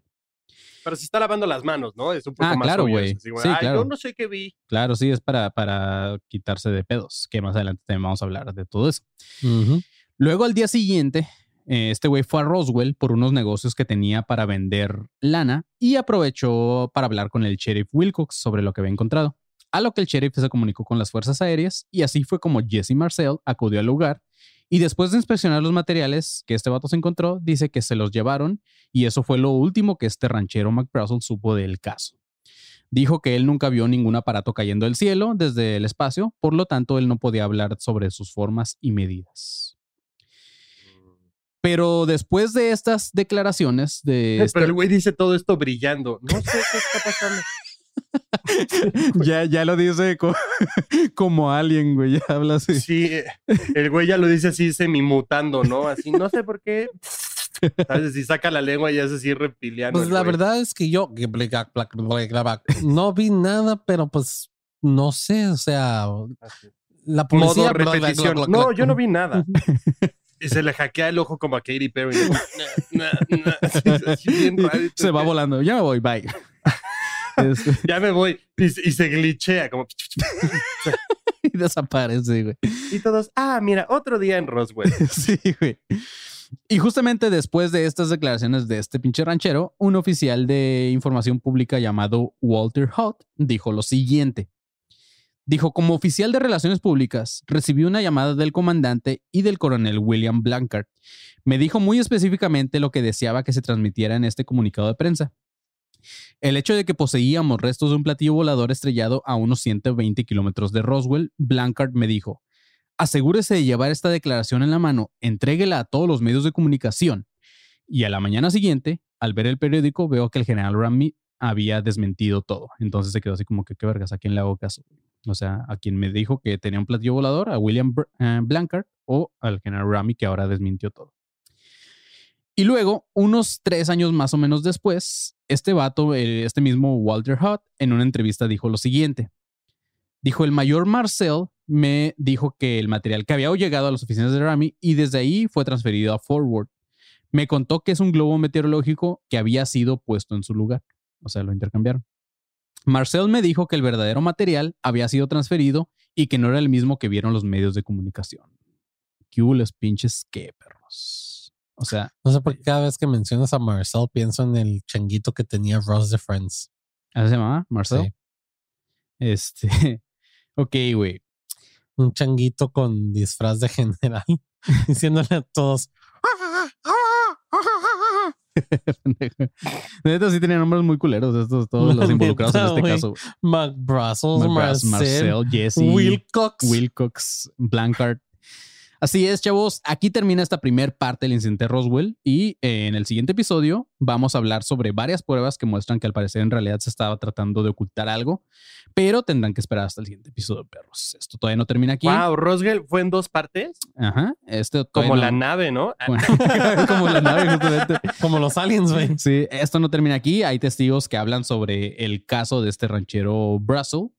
Pero se está lavando las manos, ¿no? Es un poco ah, más claro, güey. Sí, claro. Yo no sé qué vi. Claro, sí, es para, para quitarse de pedos, que más adelante también vamos a hablar de todo eso. Luego, al día siguiente, eh, este güey fue a Roswell por unos negocios que tenía para vender lana y aprovechó para hablar con el sheriff Wilcox sobre lo que había encontrado. A lo que el sheriff se comunicó con las fuerzas aéreas y así fue como Jesse Marcel acudió al lugar y después de inspeccionar los materiales que este vato se encontró, dice que se los llevaron y eso fue lo último que este ranchero McBrazel supo del caso. Dijo que él nunca vio ningún aparato cayendo del cielo desde el espacio, por lo tanto él no podía hablar sobre sus formas y medidas. Pero después de estas declaraciones de... Pero este el güey dice todo esto brillando. No sé qué está pasando. ya, ya lo dice como, alguien, güey, ya habla así. Sí, el güey ya lo dice así semimutando, ¿no? Así, no sé por qué. ¿Sabes? Si saca la lengua y es así reptiliano. Pues la verdad es que yo no vi nada, pero pues no sé, o sea, la policía. Modo repetición. No, yo no vi nada. y se le hackea el ojo como a Katy Perry. se va volando. Ya me voy, bye. Este. ya me voy. Y, se glitchea como. y desaparece, güey. Y todos, ah, mira, otro día en Roswell. sí, güey. Y justamente después de estas declaraciones de este pinche ranchero, un oficial de información pública llamado Walter Hutt dijo lo siguiente. Dijo, como oficial de relaciones públicas, recibí una llamada del comandante y del coronel William Blancard. Me dijo muy específicamente lo que deseaba que se transmitiera en este comunicado de prensa. El hecho de que poseíamos restos de un platillo volador estrellado a unos 120 kilómetros de Roswell, Blancard me dijo, asegúrese de llevar esta declaración en la mano, entréguela a todos los medios de comunicación. Y a la mañana siguiente, al ver el periódico, veo que el general Rami había desmentido todo. Entonces se quedó así como que, ¿qué vergas? ¿A quién le hago caso? O sea, a quien me dijo que tenía un platillo volador, a William eh, Blancard o al general Rami, que ahora desmintió todo. Y luego, unos tres años más o menos después, este vato, eh, este mismo Walter Hutt, en una entrevista dijo lo siguiente. Dijo, el mayor Marcel me dijo que el material que había llegado a las oficinas de Rami y desde ahí fue transferido a Forward. Me contó que es un globo meteorológico que había sido puesto en su lugar. O sea, lo intercambiaron. Marcel me dijo que el verdadero material había sido transferido y que no era el mismo que vieron los medios de comunicación. ¿Qué los pinches qué, perros? O sea. No sé por qué cada vez que mencionas a Marcel pienso en el changuito que tenía Ross de Friends. ¿Así se llamaba? Marcel. Este. ok, güey un changuito con disfraz de general, diciéndole a todos. Neta, sí tenían nombres muy culeros estos, todos los involucrados en este caso. Marcel, Marcel, Jesse, Wilcox, Wilcox, Blancard, Así es, chavos. Aquí termina esta primera parte del incidente Roswell y eh, en el siguiente episodio vamos a hablar sobre varias pruebas que muestran que al parecer en realidad se estaba tratando de ocultar algo, pero tendrán que esperar hasta el siguiente episodio, perros. Esto todavía no termina aquí. Wow, Roswell fue en dos partes. Ajá. Este Como la nave, ¿no? Como la nave, justamente. Como los aliens, güey. Sí, esto no termina aquí. Hay testigos que hablan sobre el caso de este ranchero Brussel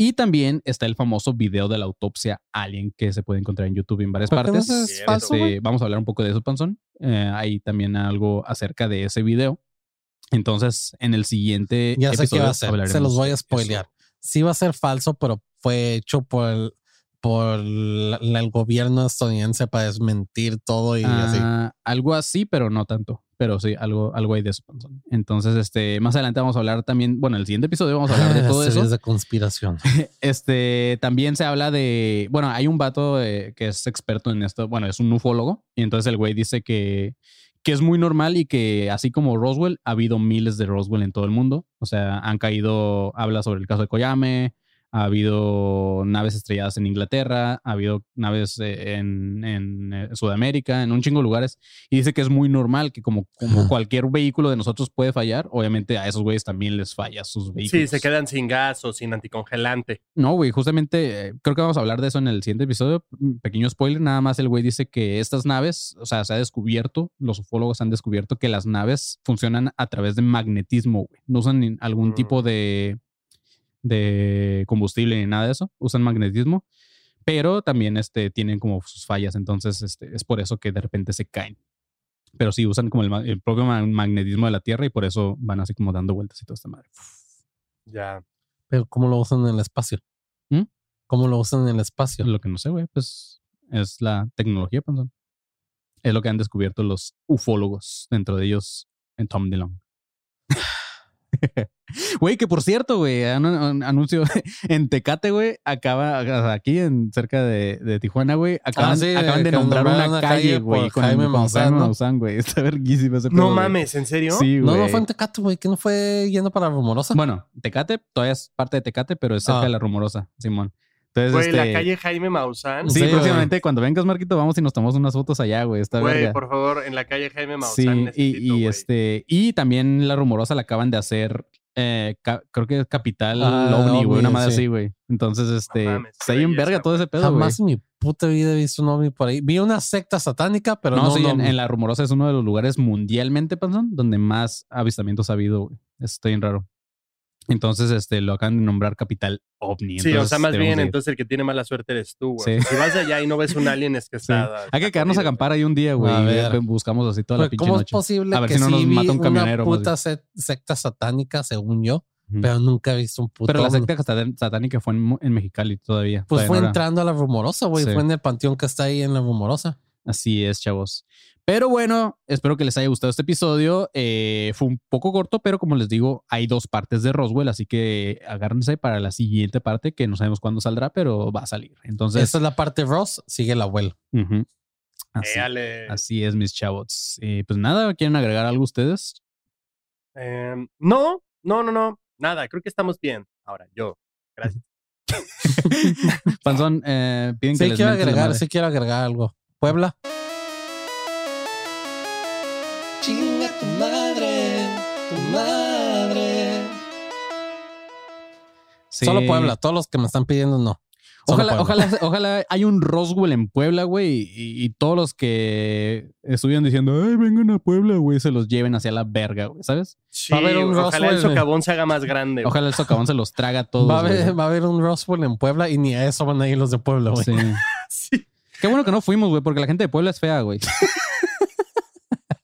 y también está el famoso video de la autopsia alien que se puede encontrar en YouTube en varias partes. Este, vamos a hablar un poco de eso, Panzón. Eh, hay también algo acerca de ese video. Entonces, en el siguiente ya sé qué va a ser. Se los voy a spoilear. Sí va a ser falso, pero fue hecho por el, por el gobierno estadounidense para desmentir todo y así. Ah, algo así, pero no tanto. Pero sí, algo, algo hay de eso. Entonces, este, más adelante vamos a hablar también, bueno, en el siguiente episodio vamos a hablar de todo eso. de conspiración. Este, también se habla de, bueno, hay un vato eh, que es experto en esto, bueno, es un ufólogo, y entonces el güey dice que, que es muy normal y que así como Roswell, ha habido miles de Roswell en todo el mundo. O sea, han caído, habla sobre el caso de Koyame, ha habido naves estrelladas en Inglaterra, ha habido naves eh, en, eh, Sudamérica, en un chingo de lugares, y dice que es muy normal que como, como cualquier vehículo de nosotros puede fallar, obviamente a esos güeyes también les falla sus vehículos. Sí, se quedan sin gas o sin anticongelante. No, güey, justamente eh, creo que vamos a hablar de eso en el siguiente episodio. Pequeño spoiler, nada más el güey dice que estas naves, o sea, se ha descubierto, los ufólogos han descubierto que las naves funcionan a través de magnetismo, güey. No usan algún tipo mm. de de combustible ni nada de eso, usan magnetismo, pero también este, tienen como sus fallas, entonces este, es por eso que de repente se caen. Pero sí usan como el, propio magnetismo de la Tierra y por eso van así como dando vueltas y toda esta madre. Ya. Pero ¿cómo lo usan en el espacio? ¿Mm? ¿Cómo lo usan en el espacio? Lo que no sé, güey, pues es la tecnología, pensón. Es lo que han descubierto los ufólogos, dentro de ellos en Tom DeLong. Güey, que por cierto, güey, un, anuncio en Tecate, güey, acaba, aquí en cerca de, Tijuana, güey, acaban, ah, de nombrar una, calle, güey, con Jaime Maussan, güey. Está verguísimo ese No mames, ¿en serio? Sí, güey. No, no fue en Tecate, güey, que no fue yendo para Rumorosa. Bueno, Tecate todavía es parte de Tecate, pero es cerca ah. de la Rumorosa, Simón. Entonces, güey, la este calle Jaime Maussan. Sí, próximamente cuando vengas, Marquito, vamos y nos tomamos unas fotos allá, güey. Está Güey, por favor, en la calle Jaime Maussan. Sí, y, este, y también la rumorosa la acaban de hacer eh, creo que es Capital ah, OVNI, güey, una madre así, güey. Entonces, este, está ahí en verga todo ese pedo, Jamás en mi puta vida he visto un OVNI por ahí. Vi una secta satánica, pero no. No, sí, en, La Rumorosa es uno de los lugares mundialmente, Panzón, donde más avistamientos ha habido, güey. Está bien raro. Entonces, este, lo acaban de nombrar capital ovni. Sí, o sea, más bien, entonces el que tiene mala suerte eres tú, güey. Si vas allá y no ves un alien, es que está. Hay que quedarnos a acampar ahí un día, güey. Y buscamos así toda la pinche ¿Cómo es posible a ver que si no nos mata un camionero? Una puta secta satánica, según yo. Pero nunca he visto un puto. Pero la secta satánica fue en, en Mexicali todavía. Pues fue entrando a la rumorosa, güey. Fue en el panteón que está ahí en la rumorosa. Así es, chavos. Pero bueno, espero que les haya gustado este episodio. Eh, fue un poco corto, pero como les digo, hay dos partes de Roswell, así que agárrense para la siguiente parte, que no sabemos cuándo saldrá, pero va a salir. Entonces, esta es la parte Ross, sigue el abuelo. así, es, mis chavos. Eh, pues nada, ¿quieren agregar algo ustedes? Em, no, no, no, no, nada. Creo que estamos bien. Ahora, yo. Gracias. Panzón, eh, piden que quiero agregar, sí quiero agregar algo. Puebla. Chinga tu madre, tu madre. Solo Puebla, todos los que me están pidiendo no. Ojalá, ojalá, ojalá hay un Roswell en Puebla, güey, y, todos los que estuvieron diciendo, ay, vengan a Puebla, güey, se los lleven hacia la verga, güey, ¿sabes? Sí, va a haber un ojalá el socavón se haga más grande. Ojalá el socavón se los traga a todos. Va a, haber, va a haber un Roswell en Puebla y ni a eso van a ir los de Puebla, güey. Sí. sí. Qué bueno que no fuimos, güey, porque la gente de Puebla es fea, güey.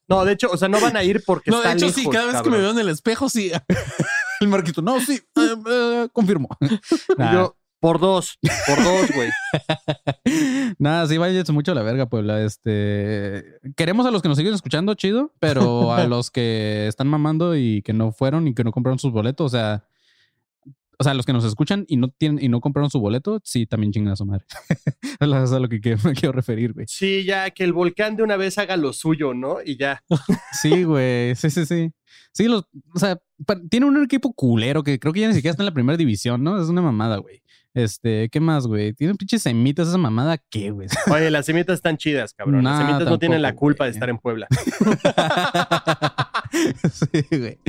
No, de hecho, o sea, no van a ir porque no, de hecho, sí, cada vez que me veo en el espejo, sí. el marquito, no, sí, eh, eh, confirmo. Yo, por dos, por dos, güey. Nada, sí, vaya mucho a la verga, Puebla. Este. Queremos a los que nos siguen escuchando, chido, pero a los que están mamando y que no fueron y que no compraron sus boletos, o sea, o sea, los que nos escuchan y no tienen y no compraron su boleto, sí, también chingan a su madre. Es a lo que me quiero referir, güey. Sí, ya que el volcán de una vez haga lo suyo, ¿no? Y ya. sí, güey. Sí, sí, sí. Sí, los, o sea, tiene un equipo culero que creo que ya ni siquiera está en la primera división, ¿no? Es una mamada, güey. Este, ¿qué más, güey? Tiene pinches semitas esa mamada, ¿qué, güey? Oye, las semitas están chidas, cabrón. las semitas no tienen la culpa de estar en Puebla. sí, güey.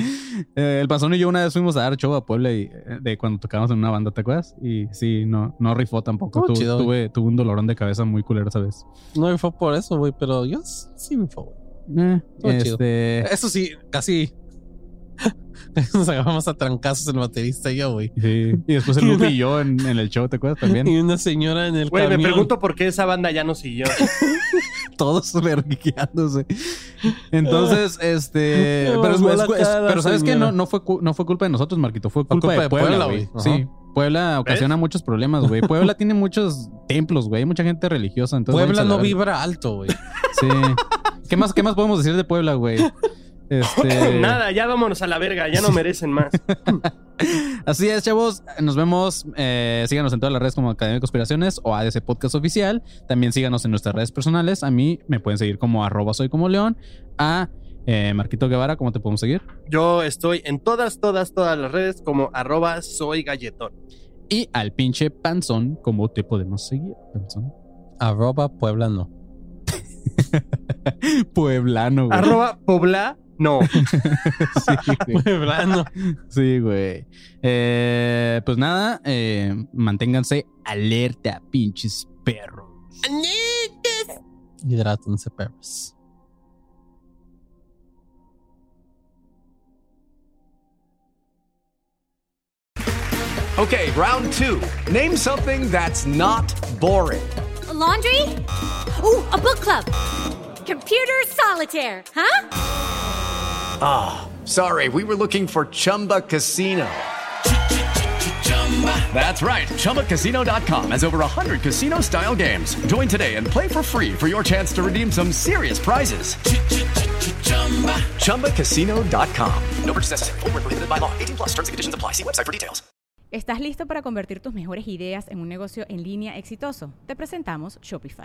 Eh, el Panzón y yo una vez fuimos a dar show a Puebla y, eh, de cuando tocábamos en una banda, ¿te acuerdas? Y sí, no, no rifó tampoco. Oh, tuve, tuve, un dolorón de cabeza muy culero ¿sabes? No rifó por eso, güey, pero yo sí rifó, güey. Eh, este... Eso sí, casi Nos agarramos a trancazos el baterista y yo, güey. Sí. Y después el Luke y yo en, el show, ¿te acuerdas también? Y una señora en el Güey, me pregunto por qué esa banda ya no siguió. Todos verguiándose. Entonces, este... pero, ¿sabes qué? No, no, fue, no fue culpa de nosotros, Marquito. Fue culpa, de, Puebla, güey. Sí. Puebla ocasiona muchos problemas, güey. Puebla tiene muchos templos, güey. Mucha gente religiosa. Entonces Puebla no vibra alto, güey. Sí. ¿Qué más, ¿Qué más podemos decir de Puebla, güey? Este... Nada, ya vámonos a la verga, ya no merecen más. Así es, chavos. Nos vemos. Eh, síganos en todas las redes como Academia de Conspiraciones o ADC Podcast Oficial. También síganos en nuestras redes personales. A mí me pueden seguir como arroba soy como león. A eh, Marquito Guevara, ¿cómo te podemos seguir? Yo estoy en todas, todas, todas las redes como arroba soy galletón. Y al pinche panzón, ¿cómo te podemos seguir, panzón? Arroba Pueblano. Pueblano, güey. Arroba Pobla no. sí, güey. Sí, güey. Eh, pues nada, eh, manténganse alerta, pinches perros. Hidrátense, perros. Okay, round two. Name something that's not boring. A laundry? Ooh, a book club. Computer solitaire, huh? Ah, oh, sorry, we were looking for Chumba Casino. That's right. ChumbaCasino.com has over 100 casino style games. Join today and play for free for your chance to redeem some serious prizes. ChumbaCasino.com. No purchase necessary. Full prohibited by law. 18 plus terms and conditions apply. See website for details. ¿Estás listo para convertir tus mejores ideas en un negocio en línea exitoso? Te presentamos Shopify.